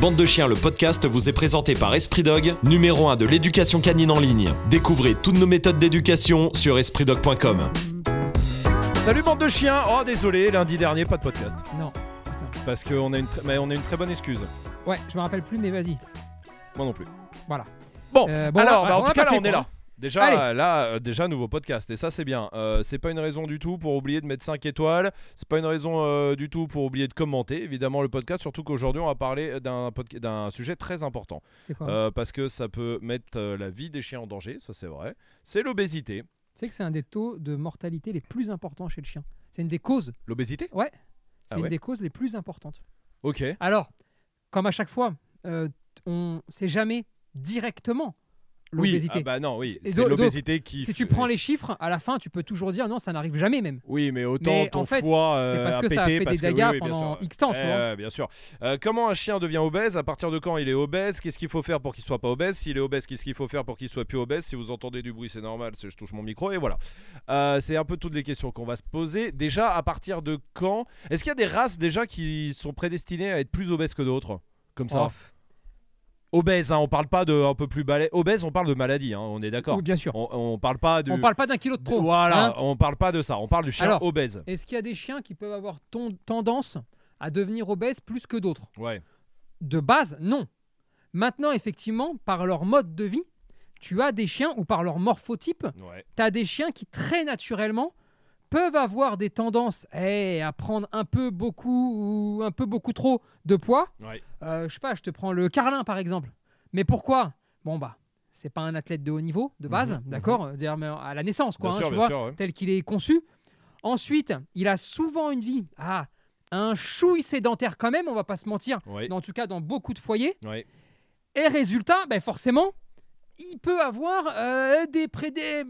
Bande de chiens, le podcast vous est présenté par Esprit Dog, numéro 1 de l'éducation canine en ligne. Découvrez toutes nos méthodes d'éducation sur espritdog.com. Salut bande de chiens Oh désolé, lundi dernier pas de podcast. Non. Putain. Parce qu'on a, une tr- mais on a une très bonne excuse. Ouais, je me rappelle plus, mais vas-y. Moi non plus. Voilà. Bon, Euh, bon, alors bah, en on tout a cas pas là fait on est quoi, là. Déjà, Allez. là, euh, déjà nouveau podcast et ça c'est bien. Euh, c'est pas une raison du tout pour oublier de mettre 5 étoiles. C'est pas une raison euh, du tout pour oublier de commenter. Évidemment le podcast, surtout qu'aujourd'hui on va parler d'un podca- d'un sujet très important C'est quoi Euh, parce que ça peut mettre euh, la vie des chiens en danger. Ça c'est vrai. C'est l'obésité. Tu sais que c'est un des taux de mortalité les plus importants chez le chien. C'est une des causes. L'obésité? C'est Ah une ouais des causes les plus importantes. Ok. Alors, comme à chaque fois, euh, on sait jamais directement Oui. l'obésité. Ah bah non, oui. C'est l'obésité qui. si tu prends les chiffres, à la fin, tu peux toujours dire non, ça n'arrive jamais même. Oui, mais autant Mais ton en fait, foie c'est euh, parce a que ça a fait des oui, dégâts oui, pendant sûr. X temps, tu Eh, vois. bien sûr. Euh, comment un chien devient obèse? À partir de quand il est obèse? Qu'est-ce qu'il faut faire pour qu'il soit pas obèse? S'il est obèse, qu'est-ce qu'il faut faire pour qu'il soit plus obèse? Si vous entendez du bruit, c'est normal, c'est je touche mon micro et voilà. Euh, c'est un peu toutes les questions qu'on va se poser. Déjà, à partir de quand? Est-ce qu'il y a des races déjà qui sont prédestinées à être plus obèses que d'autres? Comme ça Obèse, hein, on parle pas de un peu plus balai. Obèse, on parle de maladie, hein, on est d'accord. oui, bien sûr. On, on parle pas de. On parle pas d'un kilo de trop. Voilà, hein. on parle pas de ça. On parle du chien Alors, obèse. Est-ce qu'il y a des chiens qui peuvent avoir ton- tendance à devenir obèses plus que d'autres? Ouais. De base, non. Maintenant, effectivement, par leur mode de vie, tu as des chiens, ou par leur morphotype, Ouais. tu as des chiens qui très naturellement peuvent avoir des tendances eh, à prendre un peu beaucoup ou un peu beaucoup trop de poids. Ouais. Euh, je sais pas, je te prends le carlin par exemple. Mais pourquoi? Bon bah, c'est pas un athlète de haut niveau de base, Mhm, d'accord? mais à la naissance quoi, hein, sûr, tu vois, sûr, ouais. tel qu'il est conçu. Ensuite, il a souvent une vie ah, un chouille sédentaire quand même, on va pas se mentir. En tout cas, dans beaucoup de foyers. Et résultat, ben forcément, il peut avoir euh, des prédés.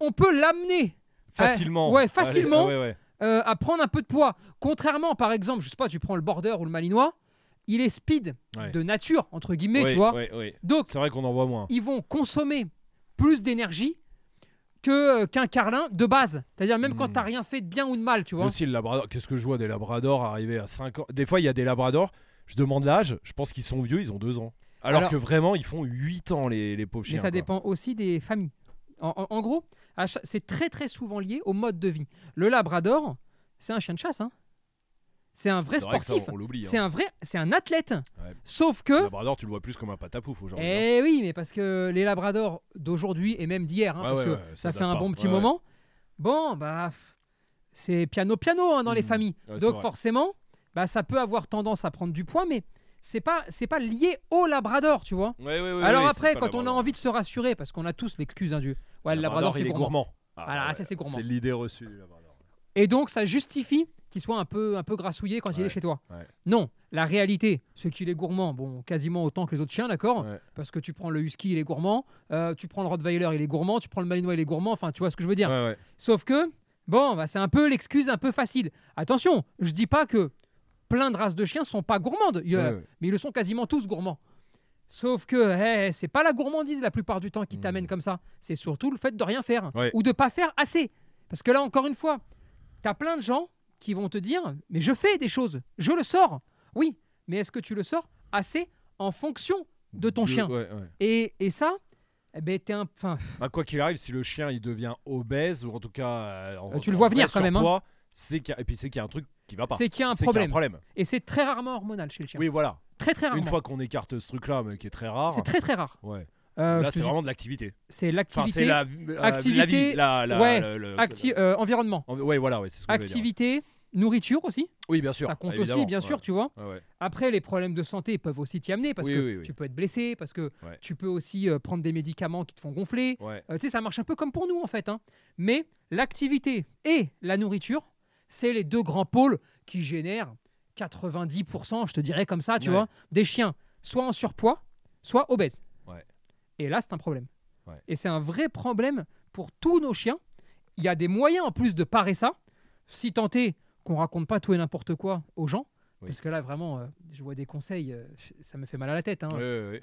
On peut l'amener Facilement. ouais, facilement. Ouais, ouais, ouais. euh, à prendre un peu de poids. Contrairement, par exemple, je sais pas, tu prends le border ou le malinois, il est speed Ouais. de nature, entre guillemets, tu vois. Donc, C'est vrai qu'on en voit moins. ils vont consommer plus d'énergie que euh, qu'un carlin de base. C'est-à-dire même quand Hmm. t'as rien fait de bien ou de mal, tu Mais vois. aussi le labrador. Qu'est-ce que je vois des labradors arriver à 5 ans? Des fois, il y a des labradors. Je demande l'âge. Je pense qu'ils sont vieux. Ils ont 2 ans. Alors, Alors- que vraiment, ils font 8 ans les, les pauvres chiens. Mais ça quoi. dépend aussi des familles. En, gros, c'est très très souvent lié au mode de vie. Le labrador, c'est un chien de chasse. hein. C'est un vrai sportif. C'est hein. un vrai, c'est un athlète. Ouais. Sauf Le que, labrador, tu le vois plus comme un patapouf aujourd'hui. hein. eh oui, mais parce que les labradors d'aujourd'hui et même d'hier, hein, parce ouais, que ouais, ça, ça fait un bon petit moment. Bon, bah, c'est piano piano hein, dans les Mhm. familles. Donc forcément, bah, ça peut avoir tendance à prendre du poids, mais c'est pas, c'est pas lié au labrador, tu vois. Ouais, ouais, ouais, Alors après, quand on a envie de se rassurer, parce qu'on a tous l'excuse hein, du, ouais, le labrador, c'est gourmand. gourmand. Ah, Voilà, ça, c'est gourmand. C'est l'idée reçue du labrador. Et donc, ça justifie qu'il soit un peu, un peu grassouillé quand il est chez toi. Non, la réalité, c'est qu'il est gourmand, bon, quasiment autant que les autres chiens, d'accord. Parce que tu prends le husky, il est gourmand, euh, tu prends le rottweiler, il est gourmand, tu prends le malinois, il est gourmand, enfin, tu vois ce que je veux dire. Sauf que, bon, bah, c'est un peu l'excuse un peu facile. Attention, je dis pas que plein de races de chiens sont pas gourmandes, il Ouais, mais ils le sont quasiment tous gourmands. Sauf que eh, c'est pas la gourmandise la plupart du temps qui Hmm. t'amène comme ça. C'est surtout le fait de rien faire Ouais. ou de pas faire assez. Parce que là, encore une fois, t'as plein de gens qui vont te dire Mais je fais des choses, je le sors. Oui, mais est-ce que tu le sors assez en fonction de ton De- chien? ouais, ouais. et, et ça, eh ben, t'es un. Enfin, Bah, quoi qu'il arrive, si le chien il devient obèse ou en tout cas euh, en- Euh, tu le vois venir quand même, hein. et puis c'est qu'il y a un truc qui va pas. c'est qu'il y a un problème. problème. Et c'est très rarement hormonal chez le chien. Oui, voilà. Très très rarement. Une fois qu'on écarte ce truc-là, mais qui est très rare. C'est très très rare. Ouais. Euh, Là, c'est vraiment de l'activité. c'est Enfin, l'activité, c'est la, euh, la activité, vie, la, la- ouais, le- le- acti- euh, environnement, en- ouais, voilà, ouais, ce que je voulais dire. activité, nourriture aussi. Oui, bien sûr. ça compte aussi, bien sûr, ouais. tu vois. Ouais. Après, les problèmes de santé peuvent aussi t'y amener parce Oui, que oui, oui. tu peux être blessé, parce que tu peux aussi euh, prendre des médicaments qui te font gonfler. Tu sais, ça marche un peu comme pour nous en fait. hein. Mais l'activité et la nourriture, c'est les deux grands pôles qui génèrent 90%, je te dirais comme ça, tu Ouais. vois, des chiens soit en surpoids, soit obèses. Ouais. Et là, c'est un problème. Ouais. Et c'est un vrai problème pour tous nos chiens. Il y a des moyens en plus de parer ça. Si tant est qu'on raconte pas tout et n'importe quoi aux gens, Oui. parce que là, vraiment, euh, je vois des conseils, euh, ça me fait mal à la tête. hein.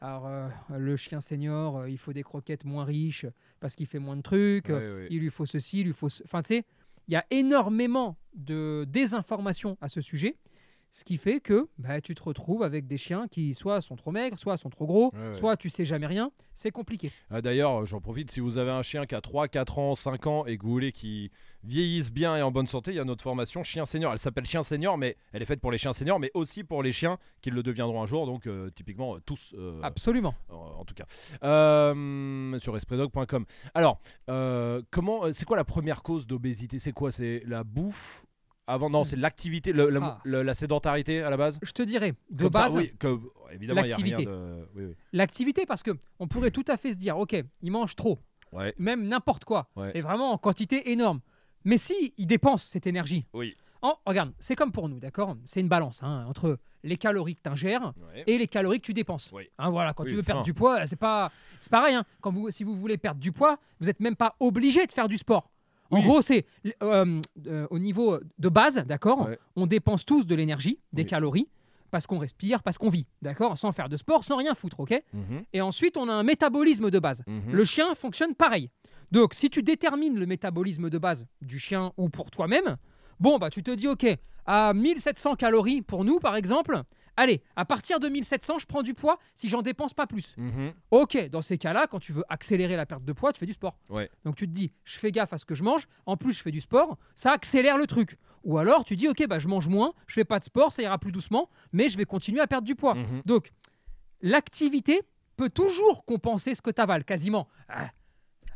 Alors, euh, le chien senior, il faut des croquettes moins riches parce qu'il fait moins de trucs. Il lui faut ceci, il lui faut. ce- Enfin, tu sais, il y a énormément de désinformation à ce sujet. Ce qui fait que bah, tu te retrouves avec des chiens qui soit sont trop maigres, soit sont trop gros, Ouais, ouais. soit tu sais jamais rien. C'est compliqué. Ah, D'ailleurs, j'en profite, si vous avez un chien qui a 3, 4 ans, 5 ans et que vous voulez qu'il vieillisse bien et en bonne santé, il y a notre formation Chien Senior. Elle s'appelle Chien Senior, mais elle est faite pour les chiens seniors, mais aussi pour les chiens qui le deviendront un jour, donc euh, typiquement euh, tous. euh, Absolument. en tout cas. Euh, sur espritdog.com. Alors, euh, comment, euh, c'est quoi la première cause d'obésité? C'est quoi? C'est la bouffe avant Non, c'est l'activité, le- la, Ah. le- la sédentarité à la base Je te dirais, de Comme ça, base, oui, que- évidemment, il y a rien l'activité. de. Oui, oui. l'activité, parce que on pourrait tout à fait se dire, ok, il mange trop, Ouais. même n'importe quoi, Ouais. et vraiment en quantité énorme. Mais si il dépense cette énergie, Oui. en, regarde, c'est comme pour nous, d'accord? C'est une balance hein, entre les calories que tu ingères Ouais. et les calories que tu dépenses. Oui. Hein, voilà, quand Oui, tu veux perdre du poids, c'est pas, c'est pareil. hein. Quand vous, si vous voulez perdre du poids, vous n'êtes même pas obligé de faire du sport. En Oui. gros, c'est euh, euh, au niveau de base, d'accord Ouais. On dépense tous de l'énergie, des Oui. calories, parce qu'on respire, parce qu'on vit, d'accord Sans faire de sport, sans rien foutre, ok Mhm, Et ensuite, on a un métabolisme de base. mhm. Le chien fonctionne pareil. Donc, si tu détermines le métabolisme de base du chien ou pour toi-même, bon, bah, tu te dis, OK, à 1700 calories pour nous, par exemple, allez, à partir de 1700, je prends du poids si j'en dépense pas plus. Mhm. OK, dans ces cas-là, quand tu veux accélérer la perte de poids, tu fais du sport. Ouais. Donc, tu te dis, je fais gaffe à ce que je mange, en plus, je fais du sport, ça accélère le truc. Ou alors, tu dis, OK, bah, je mange moins, je fais pas de sport, ça ira plus doucement, mais je vais continuer à perdre du poids. Mhm. Donc, l'activité peut toujours compenser ce que tu avales, quasiment. Ah,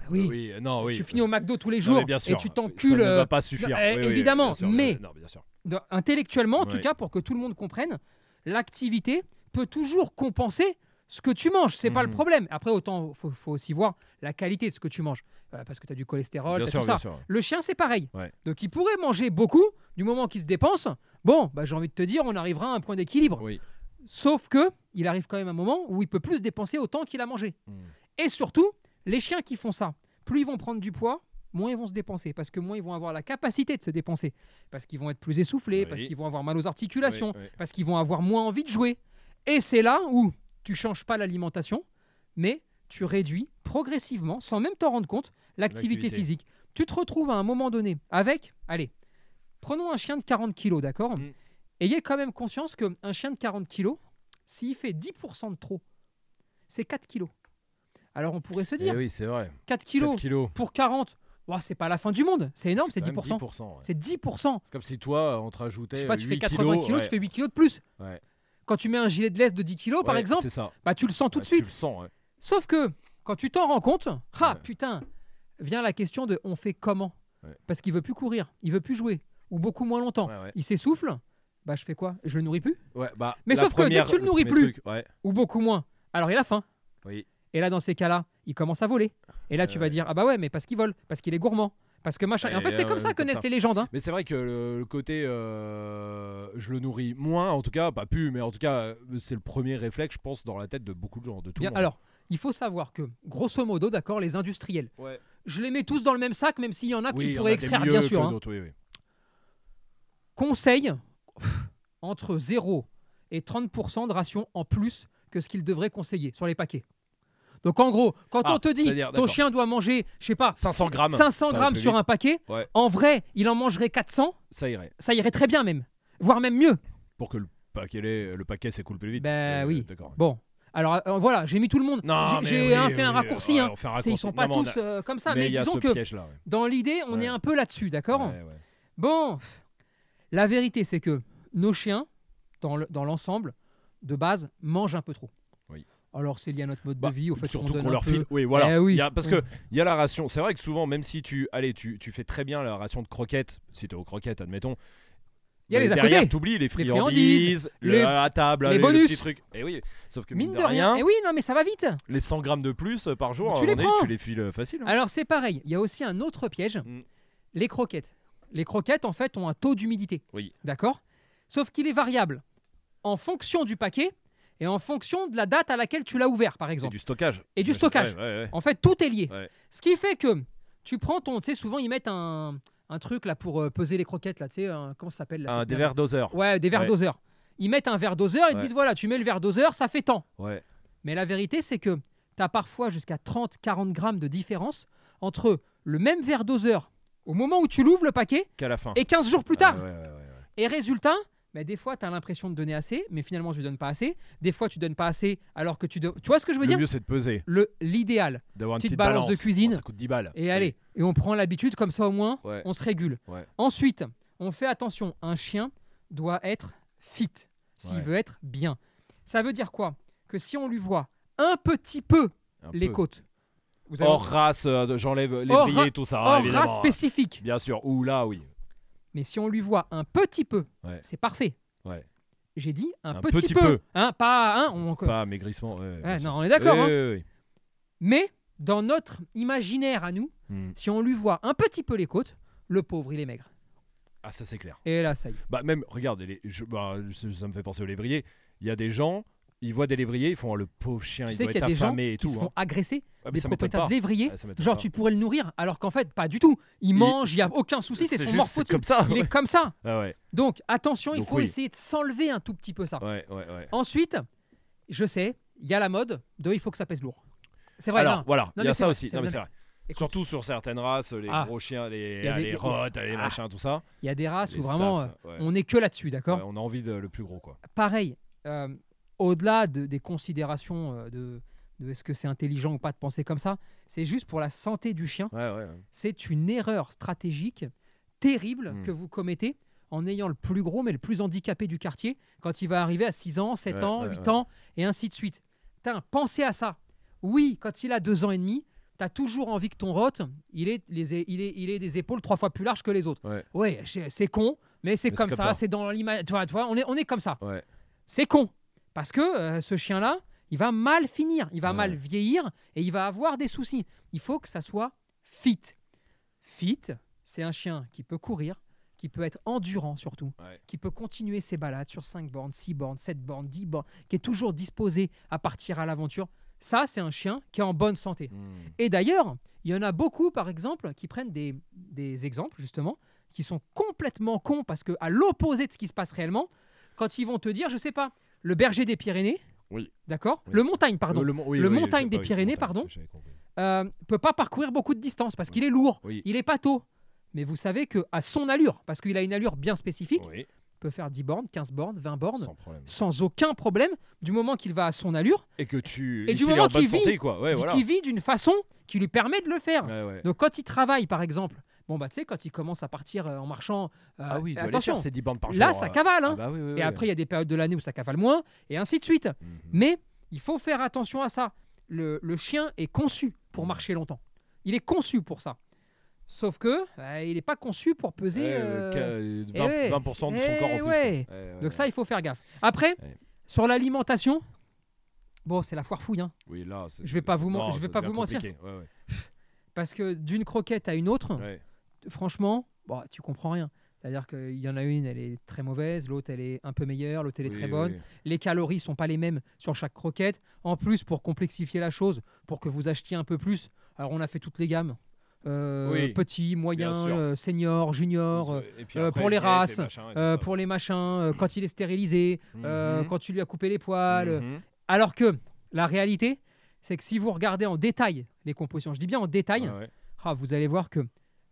oui, euh, non, oui. tu finis au McDo tous les jours mais bien sûr, et tu Ça t'encules ne euh, va pas suffire. Oui, oui, évidemment, mais- non, bien sûr. de- intellectuellement, en tout cas, pour que tout le monde comprenne, l'activité peut toujours compenser ce que tu manges. C'est pas le Mhm. problème. Après, autant, faut, faut aussi voir la qualité de ce que tu manges. Euh, parce que tu as du cholestérol, sûr, tout ça. sûr. Le chien, c'est pareil. Ouais. Donc, il pourrait manger beaucoup du moment qu'il se dépense. Bon, bah, j'ai envie de te dire, on arrivera à un point d'équilibre. Oui. Sauf que il arrive quand même un moment où il peut plus se dépenser autant qu'il a mangé. Mm. Et surtout, les chiens qui font ça, plus ils vont prendre du poids, moins ils vont se dépenser, parce que moins ils vont avoir la capacité de se dépenser, parce qu'ils vont être plus essoufflés, Oui. parce qu'ils vont avoir mal aux articulations, Oui, oui. parce qu'ils vont avoir moins envie de jouer. Et c'est là où tu changes pas l'alimentation, mais tu réduis progressivement, sans même t'en rendre compte, l'activité physique. Tu te retrouves à un moment donné avec, allez, prenons un chien de 40 kilos, d'accord? Mm. Ayez quand même conscience qu'un chien de 40 kilos, s'il fait 10% de trop, c'est 4 kilos. Alors on pourrait se Eh dire, oui, vrai. 4 kilos 4 kilos. pour 40, c'est pas la fin du monde, c'est énorme, c'est quand même 10%. 10%, ouais. C'est 10%. C'est comme si toi, on te rajoutait. Je sais pas, tu fais 8 80 kilos, ouais. tu fais 8 kilos de plus. Ouais. Quand tu mets un gilet de laisse de 10 kilos, par exemple, ça. bah, tu le sens tout de suite. Tu le sens. Sauf que quand tu t'en rends compte, ah putain, vient la question de on fait comment? Parce qu'il veut plus courir, il veut plus jouer, ou beaucoup moins longtemps. Il s'essouffle, bah je fais quoi? Je le nourris plus? Bah, Mais sauf que dès que tu le nourris plus- truc. Ou beaucoup moins. Alors il a faim. Oui. Et là, dans ces cas-là, il commence à voler. Et là, tu vas dire ah bah ouais, mais parce qu'il vole, parce qu'il est gourmand, parce que machin. Et en fait, c'est ouais, comme ça que naissent les légendes. hein. Mais c'est vrai que le, le côté euh, je le nourris moins, en tout cas, pas plus, mais en tout cas, euh, c'est le premier réflexe, je pense, dans la tête de beaucoup de gens, de tout Bien, le monde. alors, il faut savoir que, grosso modo, d'accord, les industriels, Ouais. je les mets tous dans le même sac, même s'il y en a que Oui, il tu y en pourrais extraire, bien sûr. hein. oui, oui. Conseil entre 0 et 30% de ration en plus que ce qu'il devrait conseiller sur les paquets. Donc en gros, quand Ah, on te dit ton chien doit manger, je sais pas, 500 grammes, 500 ça va grammes plus sur un paquet, Ouais. en vrai, il en mangerait 400, Ça irait. ça irait très bien même, voire même mieux. Pour que le paquet, le paquet s'écoule plus vite. Ben Euh, oui. D'accord. Bon, alors euh, voilà, j'ai mis tout le monde. Non, J'ai- oui, hein, oui, fait un raccourci. hein. fait un Ils sont pas Non, tous a- euh, comme ça, mais disons que ouais. dans l'idée, on Ouais. est un peu là-dessus, d'accord Ouais. Bon, la vérité, c'est que nos chiens, dans l'ensemble, de base, mangent un peu trop. Oui. Alors, c'est lié à notre mode Bah, de vie, au fait surtout qu'on leur file. Oui, voilà. Eh oui. Il y a- parce Mm. que il y a la ration. C'est vrai que souvent, même si tu, allez, tu, tu fais très bien la ration de croquettes, si tu es aux croquettes, admettons. Il y a les à derrière, t'oublies les friandises, friandises, le les- à table, les les, bonus. Et oui, sauf que Mine de rien. Eh oui, non, mais ça va vite. les 100 grammes de plus par jour, Tu les prends. tu les files euh, facile. hein. Alors, c'est pareil. Il y a aussi un autre piège Mm. les croquettes. Les croquettes, en fait, ont un taux d'humidité. Oui. D'accord? Sauf qu'il est variable en fonction du paquet et en fonction de la date à laquelle tu l'as ouvert, par Et exemple. du stockage. Et du stockage. ouais, ouais, ouais. En fait, tout est lié. Ce qui fait que tu prends ton. Tu sais, souvent, ils mettent un, un truc là pour euh, peser les croquettes, là, tu sais, un- comment ça s'appelle là, Un des verres doseurs. Ouais, des verres doseurs. Ils mettent un verre doseur et te disent voilà, tu mets le verre doseur, ça fait tant. Ouais. Mais la vérité, c'est que tu as parfois jusqu'à 30-40 grammes de différence entre le même verre doseur au moment où tu l'ouvres le paquet Qu'à la fin. et 15 jours plus tard. Ah, ouais, ouais, ouais, ouais. Et résultat, mais des fois, tu as l'impression de donner assez, mais finalement, tu donnes pas assez. Des fois, tu donnes pas assez alors que tu. de- Tu vois ce que je veux Le dire mieux, c'est de peser, Le L'idéal. d'avoir une Petite petite balance de cuisine. Bon, ça coûte 10 balles. Et allez, et on prend l'habitude, comme ça au moins, Ouais. on se régule. Ouais. Ensuite, on fait attention, un chien doit être fit, s'il Ouais. veut être bien. Ça veut dire quoi? Que si on lui voit un petit peu Un les peu. côtes, vous Hors race, euh, j'enlève les et tout ça. hors race spécifique. Bien sûr. Ou là, oui. Mais si on lui voit un petit peu, Ouais. c'est parfait. Ouais. J'ai dit un, Un petit, petit peu. peu. Hein, pas un. on- Pas maigrissement. ouais, non, on est d'accord. Hein. Mais dans notre imaginaire à nous, Hmm. si on lui voit un petit peu les côtes, le pauvre, il est maigre. Ah, ça, c'est clair. Et là, ça y est. Bah, même, regarde, les- je- bah, ça ça me fait penser aux lévriers. Il y a des gens, ils voient des lévriers, ils font oh, le pauvre chien, Tu il sais doit qu'il y être a des gens affamé et tout. se hein. font agresser, des propriétaires de lévriers. Genre, pas. tu pourrais le nourrir, alors qu'en fait, pas du tout. Il mange, il n'y a aucun souci, c'est son morphotype. comme ça. Il est comme ça. Ah ouais, Donc, attention, il faut oui. essayer de s'enlever un tout petit peu ça. ouais. Ensuite, je sais, il y a la mode de il faut que ça pèse lourd. C'est vrai, Alors non. voilà, il y a ça vrai, aussi. Non, mais c'est vrai. Écoute. Surtout sur certaines races, les Ah. gros chiens, les, Il des- les il rottes, les Ah. machins, tout ça. il y a des races où vraiment euh, on n'est que là-dessus, d'accord on a envie de le plus gros, quoi. Pareil, euh, au-delà de- des considérations euh, de, de est-ce que c'est intelligent ou pas de penser comme ça, c'est juste pour la santé du chien. Ouais, ouais. ouais. C'est une erreur stratégique terrible Hmm. que vous commettez en ayant le plus gros mais le plus handicapé du quartier quand il va arriver à 6 ans, 7 Ouais, ans, ouais, 8 ouais. ans et ainsi de suite. Putain, pensez à ça. Oui, quand il a 2 ans et demi, tu as toujours envie que ton rot, il ait, les, il, ait, il ait des épaules trois fois plus larges que les autres. Ouais. C'est con, mais c'est comme, ça, c'est dans l'image. Tu vois, on est, on est comme ça. C'est con. Parce que euh, ce chien-là, il va mal finir, il va Ouais. mal vieillir et il va avoir des soucis. Il faut que ça soit fit. Fit, c'est un chien qui peut courir, qui peut être endurant surtout, Ouais. qui peut continuer ses balades sur 5 bornes, 6 bornes, 7 bornes, 10 bornes, qui est toujours disposé à partir à l'aventure. Ça, c'est un chien qui est en bonne santé. Hmm. Et d'ailleurs, il y en a beaucoup, par exemple, qui prennent des, des exemples, justement, qui sont complètement cons parce que à l'opposé de ce qui se passe réellement, quand ils vont te dire, je sais pas, le berger des Pyrénées, Oui. d'accord Oui. Le montagne, pardon, Euh, le, oui, montagne des Pyrénées, montagne, pardon. euh, peut pas parcourir beaucoup de distance parce qu'il est lourd, il est pas tôt. Mais vous savez que à son allure, parce qu'il a une allure bien spécifique, peut faire 10 bornes, 15 bornes, 20 bornes, sans problème. sans aucun problème, du moment qu'il va à son allure, Et que tu. Et du moment qu'il vit. Ouais, voilà. vit d'une façon qui lui permet de le faire. Ouais, ouais. Donc quand il travaille, par exemple, bon bah tu sais, quand il commence à partir euh, en marchant, euh, Ah oui, attention, faire ses 10 bandes par jour. là ça euh. cavale, hein. Ah bah oui, oui, et après il y a des périodes de l'année où ça cavale moins, et ainsi de suite. Mhm. Mais il faut faire attention à ça. Le, le chien est conçu pour marcher longtemps. Il est conçu pour ça. Sauf que euh, il n'est pas conçu pour peser. Ouais, euh, euh, eh 20%, ouais. 20% de son Eh corps en plus. ouais. Donc ça, il faut faire gaffe. Après, Ouais. sur l'alimentation, bon, c'est la foire fouille. hein. Oui, là, Je vais pas vous Non, je vais pas vous mentir. Parce que d'une croquette à une autre. Franchement, bon, tu comprends rien. C'est-à-dire qu'il y en a une, elle est très mauvaise, l'autre, elle est un peu meilleure, l'autre, elle est Oui, très bonne. oui. Les calories sont pas les mêmes sur chaque croquette. En plus, pour complexifier la chose, pour que vous achetiez un peu plus, alors on a fait toutes les gammes. Euh, Oui, petit, moyen, euh, senior, junior, euh, après, pour les et races, machin et pour les machins, quand il est stérilisé, Mhm. quand tu lui as coupé les poils. Mhm. Alors que la réalité, c'est que si vous regardez en détail les compositions, je dis bien en détail, ouais. ah, vous allez voir que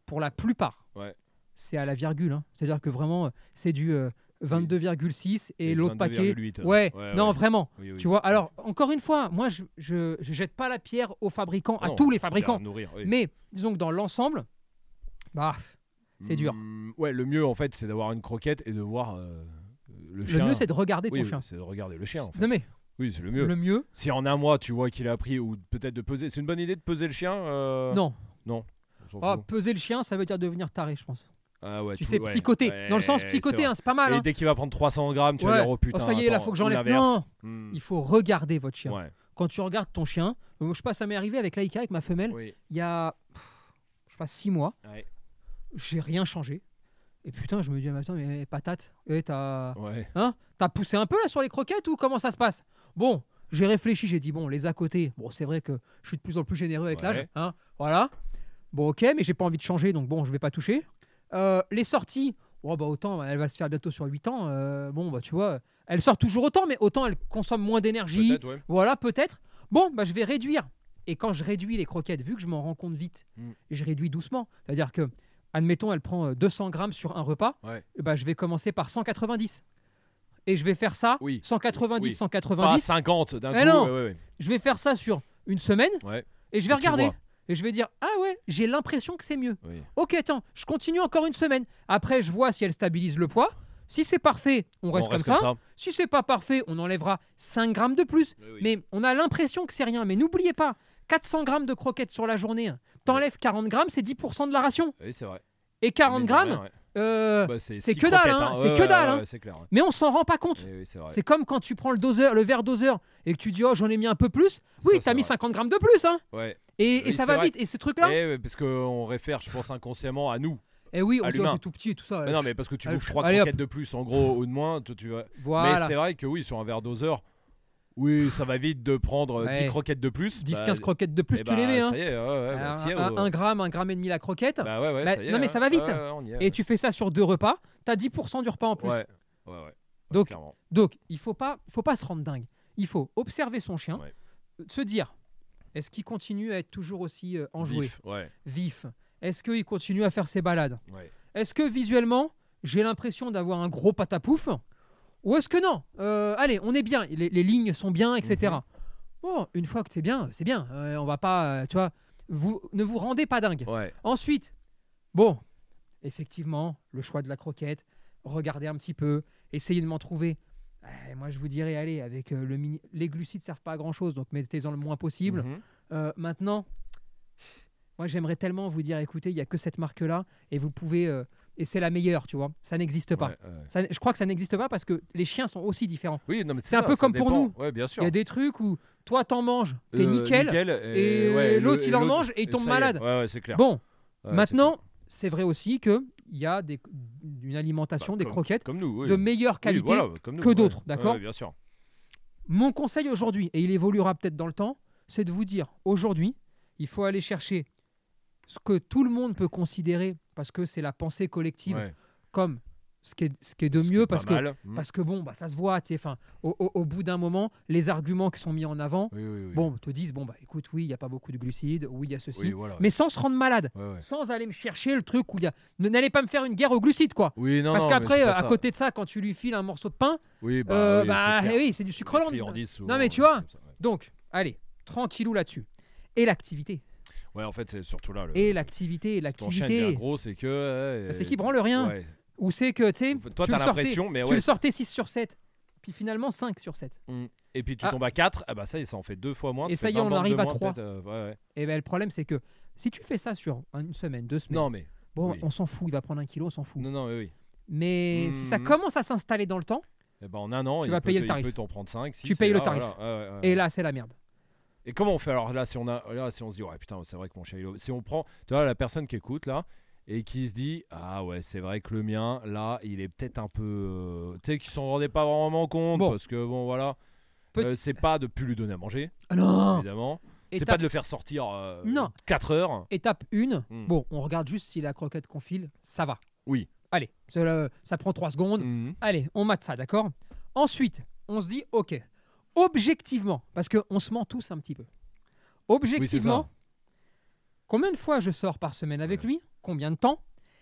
pour la plupart, Ouais. c'est à la virgule. hein. C'est-à-dire que vraiment, euh, c'est du euh, 22,6 et, l'autre paquet. 22,8. Ouais, non, ouais. vraiment. Oui, oui. Tu vois, alors encore une fois, moi je, je, je jette pas la pierre aux fabricants, à Non, tous les fabricants, nourrir, oui. mais disons que dans l'ensemble, bah, c'est dur. Mm, Ouais, le mieux en fait, c'est d'avoir une croquette et de voir euh, le le chien. mieux c'est de regarder ton chien. c'est de regarder le chien. En fait. Non mais Oui, c'est le mieux. le mieux, Si en un mois tu vois qu'il a appris ou peut-être de peser, c'est une bonne idée de peser le chien. euh, non. on s'en Ah, fout. peser le chien, ça veut dire devenir taré, je pense. Ah ouais, tu tout- sais, ouais. psychoter. Ouais, Dans le sens vrai. hein, c'est pas mal. Et hein. dès qu'il va prendre 300 grammes, tu Ouais. vas dire oh putain. Oh, ça y est, là, faut que j'enlève. Non, Hmm. il faut regarder votre chien. Ouais. Quand tu regardes ton chien, euh, je sais pas, ça m'est arrivé avec Laïka, avec ma femelle, Oui. il y a, je sais pas, six mois. Ouais. J'ai rien changé. Et putain, je me dis, mais attends, mais patate, eh, t'as Ouais. hein, t'as poussé un peu là sur les croquettes ou comment ça se passe? Bon, j'ai réfléchi, j'ai dit, bon, les à côté, bon, c'est vrai que je suis de plus en plus généreux avec Ouais. l'âge, hein, voilà. Bon, ok, mais j'ai pas envie de changer, donc bon, je vais pas toucher. Euh, les sorties, oh, bah autant, elle va se faire bientôt sur 8 ans, euh, bon, bah tu vois, elle sort toujours autant, mais autant elle consomme moins d'énergie, ouais. voilà, peut-être. Bon, bah, je vais réduire. Et quand je réduis les croquettes, vu que je m'en rends compte vite, Mm. je réduis doucement. C'est-à-dire que, admettons, elle prend euh, 200 grammes sur un repas, Ouais. bah, je vais commencer par 190. et je vais faire ça Oui. 190, Oui. Pas 190. 50 d'un Eh coup. non. ouais. Je vais faire ça sur une semaine et je vais Et regarder. Et je vais dire Ah ouais, j'ai l'impression que c'est mieux. Oui. Ok, attends, je continue encore une semaine. Après, je vois si elle stabilise le poids. Si c'est parfait, on reste, comme, ça. Si c'est pas parfait, on enlèvera 5 grammes de plus. Oui. Mais on a l'impression que c'est rien. Mais n'oubliez pas, 400 grammes de croquettes sur la journée, t'enlèves 40 grammes, c'est 10% de la ration. Oui, c'est vrai. Et 40 Mine de grammes, rien, ouais. Euh, Bah, c'est que dalle, hein, hein. c'est Ouais, que dalle, ouais, hein. ouais, clair. mais on s'en rend pas compte. Oui, oui, c'est comme quand tu prends le doseur, le verre doseur et que tu dis oh j'en ai mis un peu plus. Oui, t'as mis vrai. 50 grammes de plus, hein. Ouais. Et, et Oui, ça va vrai. vite. Et ces trucs-là. Eh, parce qu'on réfère, je pense, inconsciemment à nous. Et oui, on dit oh, c'est tout petit et tout ça. Mais non, mais parce que tu bouffes pff, 3 allez, hop. croquettes de plus, en gros, ou de moins. tu vas- Mais c'est vrai que oui, sur un verre doseur, oui, ça va vite de prendre euh, 10 Ouais. croquettes de plus. 10-15 bah, croquettes de plus, eh tu les mets. Hein. Ça y est, ouais, ouais, bah, Un- tiens, un, un gramme, un gramme et demi la croquette. Bah ouais, ouais, ça y est, non, mais hein. ça va vite. Est, Et tu fais ça sur deux repas, t'as 10% du repas en plus. Ouais, ouais, ouais. Donc, clairement. Donc, il faut pas, faut pas se rendre dingue. Il faut observer son chien, se dire est-ce qu'il continue à être toujours aussi euh, enjoué, Vif, Est-ce qu'il continue à faire ses balades? Est-ce que visuellement, j'ai l'impression d'avoir un gros patapouf? Ou est-ce que non Euh, Allez, on est bien, les, les lignes sont bien, etc. Mhm. Bon, une fois que c'est bien, c'est bien. Euh, on va pas, euh, tu vois, vous ne vous rendez pas dingue. Ouais, Ensuite, bon, effectivement, le choix de la croquette, regardez un petit peu, essayez de m'en trouver. Eh, moi, je vous dirais, allez, avec le mini... les glucides servent pas à grand chose, donc mettez-en le moins possible. Mhm. Maintenant, moi, j'aimerais tellement vous dire, écoutez, il y a que cette marque-là, et vous pouvez, et c'est la meilleure, tu vois. Ça n'existe pas. Ouais, ouais. Ça- je crois que ça n'existe pas parce que les chiens sont aussi différents. Oui, non, mais C'est un peu comme pour nous. Ouais, bien sûr. Il y a des trucs où toi, t'en manges, t'es Euh, nickel, et, l'autre, il en mange et il tombe malade. Clair. Bon, maintenant, c'est vrai aussi qu'il y a des, une alimentation, Bah, des comme- croquettes comme nous, oui. de meilleure Oui, qualité. voilà, comme nous, que d'autres, d'accord Bien sûr. Mon conseil aujourd'hui, et il évoluera peut-être dans le temps, c'est de vous dire aujourd'hui, il faut aller chercher ce que tout le monde peut considérer, parce que c'est la pensée collective, Ouais. comme ce qui est, ce qui est de Ce mieux, est parce que, parce que bon, bah, ça se voit, enfin, au, au- au bout d'un moment, les arguments qui sont mis en avant, Oui, oui, oui. bon, te disent, bon, bah écoute, oui, il n'y a pas beaucoup de glucides, oui, il y a ceci, voilà. mais sans se rendre malade, Ouais, ouais. sans aller me chercher le truc où il y a... N'allez pas me faire une guerre aux glucides, quoi. Oui, non, Parce qu'après, à côté de ça, quand tu lui files un morceau de pain, Oui, bah, euh, oui, bah, oui, c'est du sucre lent. Non, mais tu vois. Donc, allez, tranquillou là-dessus. Et l'activité. Ouais, en fait, c'est surtout là. le- Et l'activité, l'activité. gros, c'est que. Bah, c'est euh, qu'il branle rien. ouais. Ou c'est que, tu sais, Toi, tu sortais, l'impression, mais tu ouais. le sortais 6 sur 7. Puis finalement 5 sur 7. Et puis tu Ah. tombes à 4, ah bah ça y est, ça en fait deux fois moins. Et ça y est, 20 on arrive à moins, trois. peut-être, euh, ouais, ouais. Et ben le problème, c'est que si tu fais ça sur une semaine, deux semaines, Non, mais. bon, oui. on s'en fout, il va prendre un kilo, on s'en fout. Non, non, oui, oui. Mais si ça Mhm. commence à s'installer dans le temps, Eh ben, en un an, Tu il vas payer te- le tarif. Il peut t'en prendre 5, 6. Tu payes le tarif. Et là, c'est la merde. Et comment on fait alors là si on a là si on se dit ouais putain c'est vrai que mon chien il si on prend tu vois la personne qui écoute là et qui se dit ah ouais c'est vrai que le mien là il est peut-être un peu euh, tu sais qui s'en rendait pas vraiment compte Bon. parce que bon voilà Euh, c'est pas de plus lui donner à manger Ah non évidemment c'est pas de le faire sortir euh, Non. 4 heures Étape 1, Hmm. bon, on regarde juste si la croquette qu'on file, ça va. Oui. Allez, ça, ça prend 3 secondes. Mhm. Allez, on mate ça, d'accord? Ensuite, on se dit, ok, objectivement, parce qu'on se ment tous un petit peu. Objectivement, combien de fois je sors par semaine avec Ouais. lui? Combien de temps?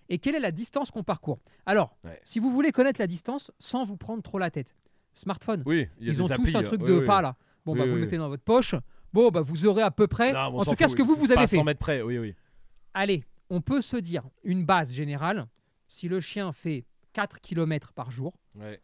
Et quelle est la distance qu'on parcourt? Alors, Ouais. si vous voulez connaître la distance sans vous prendre trop la tête, smartphone, oui il y a ils ont applis, tous un truc de oui. pas là. Bon, bah, vous le mettez dans votre poche. Bon, bah, vous aurez à peu près, Non, en tout cas, ce que vous, vous avez fait. 100 mètres près oui oui Allez, on peut se dire une base générale. Si le chien fait 4 km par jour, ouais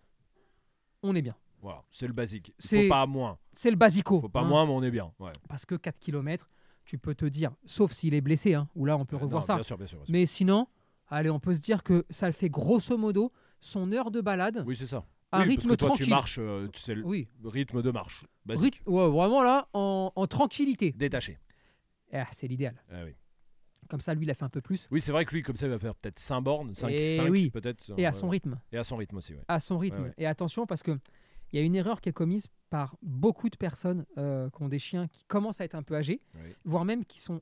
on est bien. Voilà c'est le basique C'est- faut pas moins C'est le basico. faut pas hein. moins mais on est bien ouais Parce que 4 km, tu peux te dire, sauf s'il est blessé, hein, où là on peut Euh, revoir non, ça. bien sûr bien sûr, bien sûr. Mais sinon, allez, on peut se dire que ça le fait grosso modo son heure de balade oui c'est ça à oui, rythme parce que toi, tranquille. tu marches euh, tu sais le Oui, rythme de marche basique ouais, vraiment là, en, en tranquillité. détaché Ah, c'est l'idéal. Ah oui. Comme ça, lui, il a fait un peu plus. Oui, c'est vrai que lui, comme ça, il va faire peut-être 5 bornes, 5, Et oui. peut-être. Et à ouais. son rythme. Et à son rythme aussi, ouais. à son rythme. Ouais, ouais. Et attention parce que il y a une erreur qui est commise par beaucoup de personnes euh, qui ont des chiens qui commencent à être un peu âgés, Oui. voire même qui sont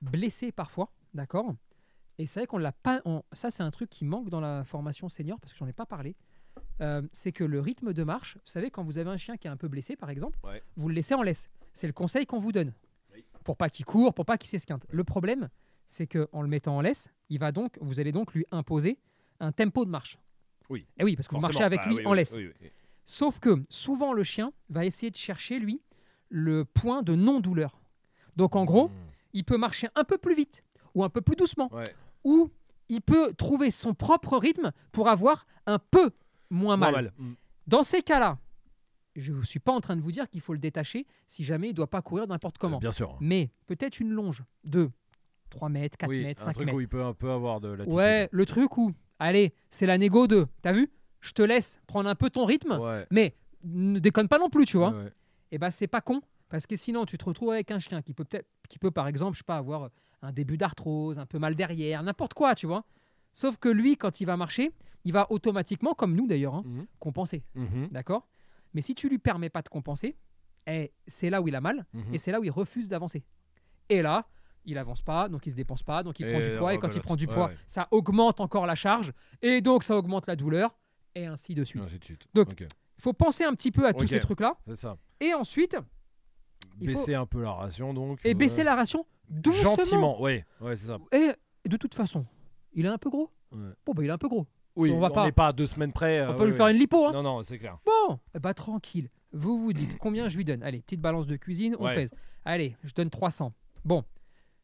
blessés parfois, d'accord? Et c'est vrai qu'on l'a pas. on- Ça, c'est un truc qui manque dans la formation senior parce que j'en ai pas parlé. Euh, c'est que le rythme de marche, vous savez, quand vous avez un chien qui est un peu blessé, par exemple, Ouais. vous le laissez en laisse. C'est le conseil qu'on vous donne. Oui. Pour pas qu'il court, pour pas qu'il s'esquinte. Le problème, c'est qu'en le mettant en laisse, il va donc, vous allez donc lui imposer un tempo de marche. Oui. Et oui, parce que vous marchez avec Bah lui oui, en laisse. oui. Sauf que souvent, le chien va essayer de chercher, lui, le point de non-douleur. Donc, en gros, Mmh. il peut marcher un peu plus vite ou un peu plus doucement, Ouais. ou il peut trouver son propre rythme pour avoir un peu moins Moins mal. Mmh. Dans ces cas-là, je ne suis pas en train de vous dire qu'il faut le détacher si jamais il ne doit pas courir n'importe comment. Euh, Bien sûr. Mais peut-être une longe de 3 mètres, 4 oui, mètres, un 5 truc mètres. où il peut un peu avoir de la Ouais, le truc où, allez, c'est la négo de, t'as vu? Je te laisse prendre un peu ton rythme, Ouais. mais ne déconne pas non plus, tu vois. Ouais. Et ben c'est pas con, parce que sinon tu te retrouves avec un chien qui peut peut-être, qui peut par exemple, je sais pas, avoir un début d'arthrose, un peu mal derrière, n'importe quoi, tu vois. Sauf que lui, quand il va marcher, il va automatiquement, comme nous d'ailleurs, hein, Mhm. compenser, Mhm. d'accord Mais si tu lui permets pas de compenser, eh, c'est là où il a mal, Mhm. et c'est là où il refuse d'avancer. Et là, il avance pas, donc il se dépense pas, donc il Et prend du poids, et quand il prend du Ouais, poids, ouais. ça augmente encore la charge, et donc ça augmente la douleur, et ainsi de suite. Ainsi de suite. Donc, Il faut penser un petit peu à tous ces trucs-là, ça. et ensuite, Il faut- Baisser un peu la ration donc. et ouais. baisser la ration doucement. Gentiment, ouais, ouais, c'est ça. Et de toute façon, il est un peu gros. Ouais. Bon, bah, il est un peu gros. Oui, On on va n'est pas- pas... à deux semaines près. On euh, peut ouais, lui ouais. faire une lipo. Hein. Non, non, c'est clair. Bon, eh bah, tranquille. Vous vous dites combien je lui donne. Allez, petite balance de cuisine, on pèse. Allez, je donne 300. Bon,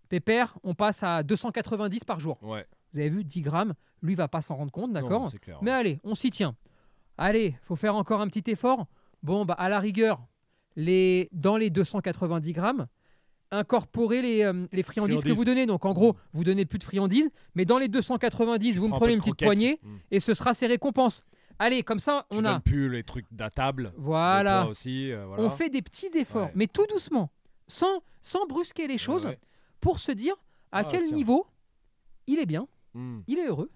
Pépère, on passe à 290 par jour. Ouais. Vous avez vu, 10 grammes. Lui va pas s'en rendre compte, d'accord. Mais allez, on s'y tient. Allez, faut faire encore un petit effort. Bon, bah à la rigueur, les, dans les 290 grammes, incorporez les, euh, les friandises, que vous donnez. Donc en gros, vous donnez plus de friandises, mais dans les 290, vous me prenez une de petite croquettes. poignée Mm. et ce sera ses récompenses. Allez, comme ça, Tu on a. donnes plus les trucs à table. Voilà. Aussi, euh, voilà. On fait des petits efforts, Ouais. mais tout doucement, sans, sans brusquer les choses, Ouais, ouais. pour se dire à Ah, quel tiens. niveau il est bien, Mm. il est heureux.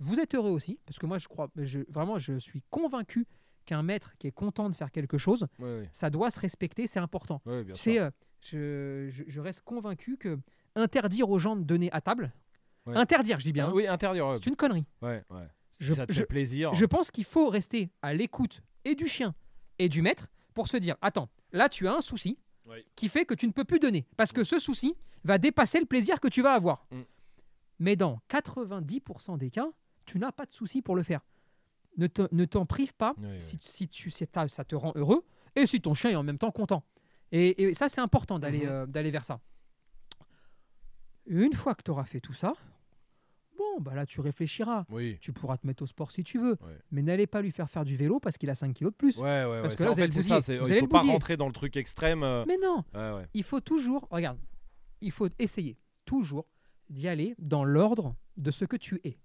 Vous êtes heureux aussi, parce que moi, je crois, je, vraiment, je suis convaincu qu'un maître qui est content de faire quelque chose, ça doit se respecter, c'est important. C'est, euh, je, je- je reste convaincu que interdire aux gens de donner à table, Ouais. interdire, je dis bien, Ah oui. Ouais, c'est une connerie. ouais. ouais. Si Je- ça te fait plaisir. Je pense qu'il faut rester à l'écoute et du chien et du maître pour se dire attends, là tu as un souci qui fait que tu ne peux plus donner parce que ce souci va dépasser le plaisir que tu vas avoir. Mm. Mais dans 90% des cas, tu n'as pas de souci pour le faire. Ne te- ne t'en prive pas Oui, oui. si, tu, si ça te rend heureux et si ton chien est en même temps content. Et, et ça, c'est important d'aller Mhm. euh, d'aller vers ça. Une fois que tu auras fait tout ça, bon, bah là, tu réfléchiras. Oui. Tu pourras te mettre au sport si tu veux, Ouais. mais n'allez pas lui faire faire du vélo parce qu'il a 5 kilos de plus. Ouais, ouais, Parce que là, vous allez le c'est ça. c'est- Vous Il allez faut pas rentrer dans le truc extrême. euh, Mais non, il faut toujours, regarde, il faut essayer toujours d'y aller dans l'ordre de ce que tu es.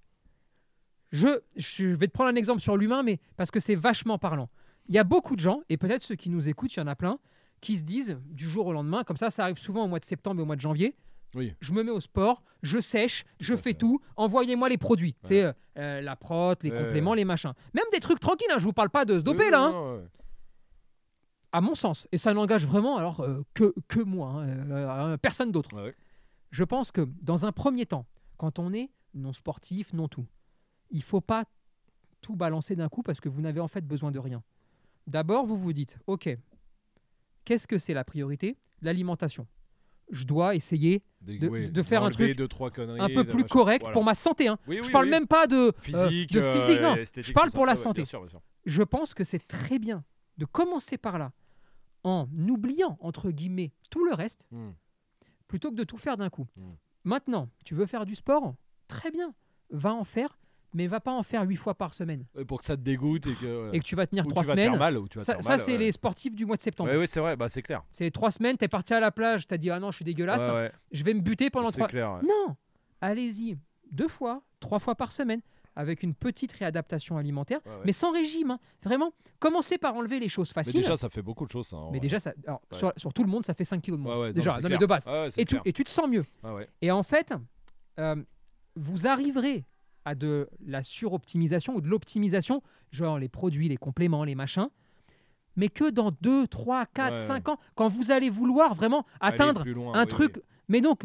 Je, je vais te prendre un exemple sur l'humain, mais parce que c'est vachement parlant. Il y a beaucoup de gens, et peut-être ceux qui nous écoutent, il y en a plein, qui se disent du jour au lendemain, comme ça, ça arrive souvent au mois de septembre et au mois de janvier. Oui. Je me mets au sport, je sèche, je fais tout, envoyez-moi les produits. C'est euh, euh, la prot, les Ouais, compléments, les machins. Même des trucs tranquilles, hein, je vous parle pas de se doper Oui, là. hein non, ouais. à mon sens, et ça n'engage vraiment alors euh, que, que moi, hein, euh, personne d'autre. Je pense que dans un premier temps, quand on est non sportif, non tout, il faut pas tout balancer d'un coup parce que vous n'avez en fait besoin de rien. D'abord, vous vous dites, ok, qu'est-ce que c'est la priorité? L'alimentation. Je dois essayer de- faire un truc deux, trois conneries, un peu plus correct Voilà. pour ma santé. hein. Oui, je oui, parle oui. même pas de euh, Physique, de physique, euh, non. Je parle pour la ouais, santé. bien sûr, bien sûr. je pense que c'est très bien de commencer par là, en oubliant, entre guillemets, tout le reste, Hmm. Plutôt que de tout faire d'un coup. Mm. Maintenant, tu veux faire du sport? Très bien, va en faire, mais va pas en faire huit fois par semaine. Ouais, Pour que ça te dégoûte et que. Et que tu vas tenir ou trois tu vas te semaines. faire mal, ou tu vas te Ça, faire ça, mal, c'est ouais. les sportifs du mois de septembre. Ouais, c'est vrai, bah c'est clair. C'est trois semaines, t'es parti à la plage, t'as dit ah non, je suis dégueulasse, je vais me buter pendant c'est trois. clair. Non, allez-y, deux fois, trois fois par semaine, avec une petite réadaptation alimentaire, Ouais, ouais. mais sans régime. hein. Vraiment, commencez par enlever les choses Mais faciles. déjà, ça fait beaucoup de choses. en Mais vrai. déjà, ça, alors, Ouais. sur, sur tout le monde, ça fait 5 kilos de moins. non, déjà, non, mais de base. Et tu, clair. et tu te sens mieux. Et en fait, euh, vous arriverez à de la suroptimisation ou de l'optimisation, genre les produits, les compléments, les machins, mais que dans 2, 3, 4, Ouais, 5 ans, quand vous allez vouloir vraiment atteindre loin, un oui, truc. oui. Mais donc,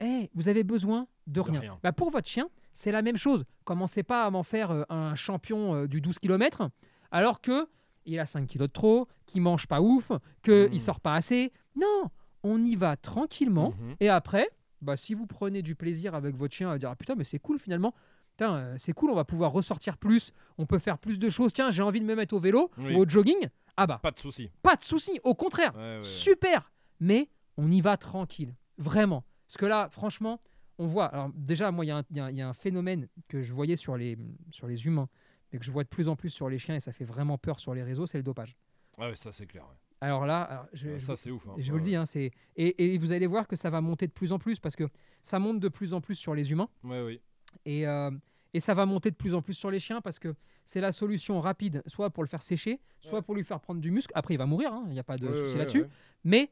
eh, vous avez besoin de De rien. rien. Bah, pour votre chien, c'est la même chose. Commencez pas à m'en faire euh, un champion euh, du 12 km, alors que il a 5 kilos de trop, qu'il mange pas ouf, qu'il il sort pas assez. Non, on y va tranquillement. Mhm. Et après, bah, si vous prenez du plaisir avec votre chien à dire ah, putain, mais c'est cool finalement, euh, c'est cool, on va pouvoir ressortir plus, on peut faire plus de choses. Tiens, j'ai envie de me mettre au vélo Oui. ou au jogging. Ah bah, Pas de souci. pas de souci, au contraire, Ouais, ouais, ouais. super. Mais on y va tranquille, vraiment. Parce que là, franchement, on voit. Alors déjà, moi, il y, a un- y y a phénomène que je voyais sur les, sur les humains, mais que je vois de plus en plus sur les chiens, et ça fait vraiment peur sur les réseaux, c'est le dopage. Ouais, ouais, ça c'est clair. ouais. Alors là, alors, je, Ouais, je- ça c'est ouf. hein. je Ouais, vous le ouais. dis, hein, c'est et, et vous allez voir que ça va monter de plus en plus parce que ça monte de plus en plus sur les humains Ouais, oui. et, euh, et ça va monter de plus en plus sur les chiens parce que c'est la solution rapide, soit pour le faire sécher, soit pour lui faire prendre du muscle. Après, il va mourir, hein, il n'y a pas de souci là-dessus. Mais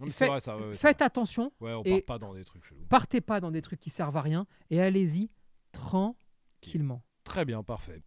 Non, mais Fait- vrai ça. ouais, faites attention, Ouais, on et- part pas dans des trucs chelous. partez pas dans des trucs qui servent à rien et allez-y tranquillement. Très bien, parfait.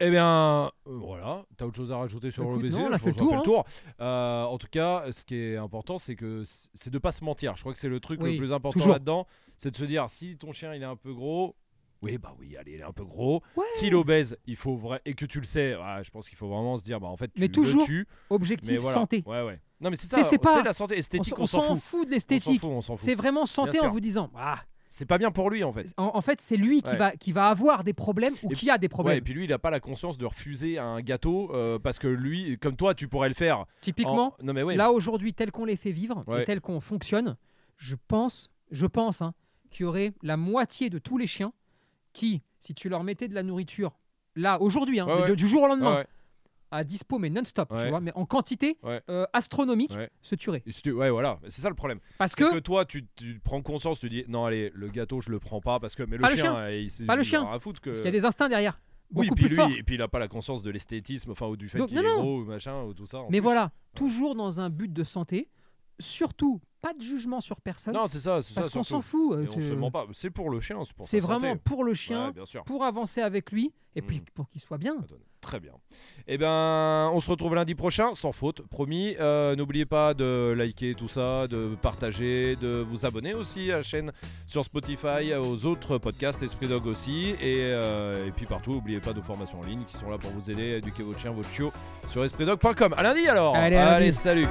Eh bien, euh, voilà. T'as autre chose à rajouter sur Écoute, l'obésité non, on a fait le pense qu'on tour, hein. Euh, en tout cas, ce qui est important, c'est que c'est de pas se mentir. Je crois que c'est le truc Oui, le plus important là-dedans, c'est de se dire si ton chien il est un peu gros. Oui, bah oui, allez, il est un peu gros. Ouais. S'il est obèse, il faut vrai et que tu le sais, ouais, je pense qu'il faut vraiment se dire, bah en fait, tu Mais le toujours tues, Objectif mais voilà. santé. Ouais, ouais. Non, mais c'est ça. c'est pas- la santé On, esthétique, on, s'en fout. de l'esthétique. C'est vraiment santé en vous disant ah, C'est pas bien pour lui en fait. en, en fait, c'est lui qui, va, qui va avoir des problèmes ou Et qui a des Ouais, problèmes. et puis lui, il a pas la conscience de refuser un gâteau euh, parce que lui, comme toi, tu pourrais le faire. en- Typiquement, Non mais ouais. là aujourd'hui, tel qu'on les fait vivre et tel qu'on fonctionne, je pense, je pense hein, qu'il y aurait la moitié de tous les chiens qui, si tu leur mettais de la nourriture, là aujourd'hui, hein, du- jour au lendemain. À dispo mais non-stop, tu vois, mais en quantité Ouais. euh, astronomique, Ouais. se tuerait. Ouais, voilà, c'est ça le problème. Parce que, que toi, tu, tu prends conscience, tu dis non, allez, le gâteau, je le prends pas parce que mais le Pas le chien, il Pas le il chien. a que. parce qu'il y a des instincts derrière, oui, puis plus lui, forts. et puis il a pas la conscience de l'esthétisme, enfin ou du fait qu'il est gros ou machin ou tout ça. en Mais plus. voilà, toujours dans un but de santé, surtout pas de jugement sur personne, Non, c'est ça, c'est ça surtout. s'en fout. euh, Et on se ment pas. C'est pour le chien, c'est pour C'est sa vraiment santé. pour le chien, Ouais, bien sûr. pour avancer avec lui et puis Mm. pour qu'il soit bien. Très bien. Eh ben, on se retrouve lundi prochain, sans faute, promis. Euh, N'oubliez pas de liker tout ça, de partager, de vous abonner aussi à la chaîne sur Spotify, aux autres podcasts, Esprit Dog aussi. Et, euh, et puis partout, n'oubliez pas nos formations en ligne qui sont là pour vous aider à éduquer votre chien, votre chiot sur espritdog.com. À lundi alors Allez, lundi. salut